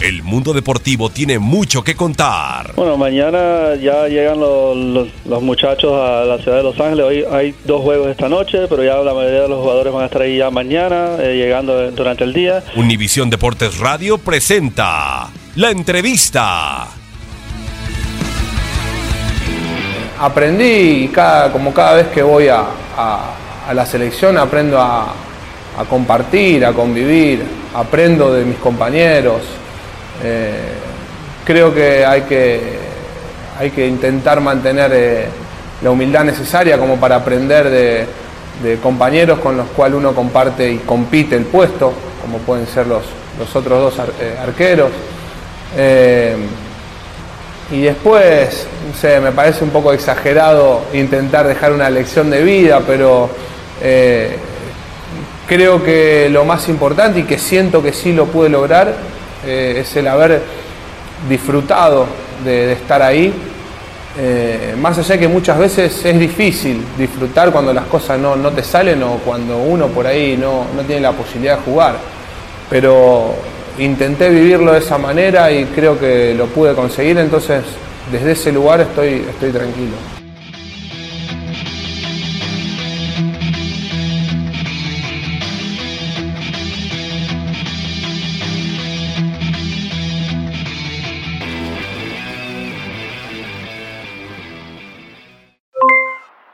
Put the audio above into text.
El mundo deportivo tiene mucho que contar. Bueno, mañana ya llegan los, los- los muchachos a la ciudad de Los Ángeles. Hoy hay dos juegos esta noche, pero ya la mayoría de los jugadores van a estar ahí ya mañana, eh, llegando durante el día. Univisión Deportes Radio presenta la entrevista. aprendí cada, como cada vez que voy a, a- a la selección aprendo a, a compartir, a convivir, aprendo de mis compañeros. Eh, creo que hay que, hay que intentar mantener eh, la humildad necesaria como para aprender de, compañeros con los cuales uno comparte y compite el puesto, como pueden ser los, los otros dos eh, arqueros. Y después, no sé, me parece un poco exagerado intentar dejar una lección de vida, pero creo que lo más importante y que siento que sí lo pude lograr eh, es el haber disfrutado de, estar ahí. Eh, más allá de que muchas veces es difícil disfrutar cuando las cosas no, no te salen o cuando uno por ahí no, no tiene la posibilidad de jugar. Pero intenté vivirlo de esa manera y creo que lo pude conseguir, entonces desde ese lugar estoy, estoy tranquilo.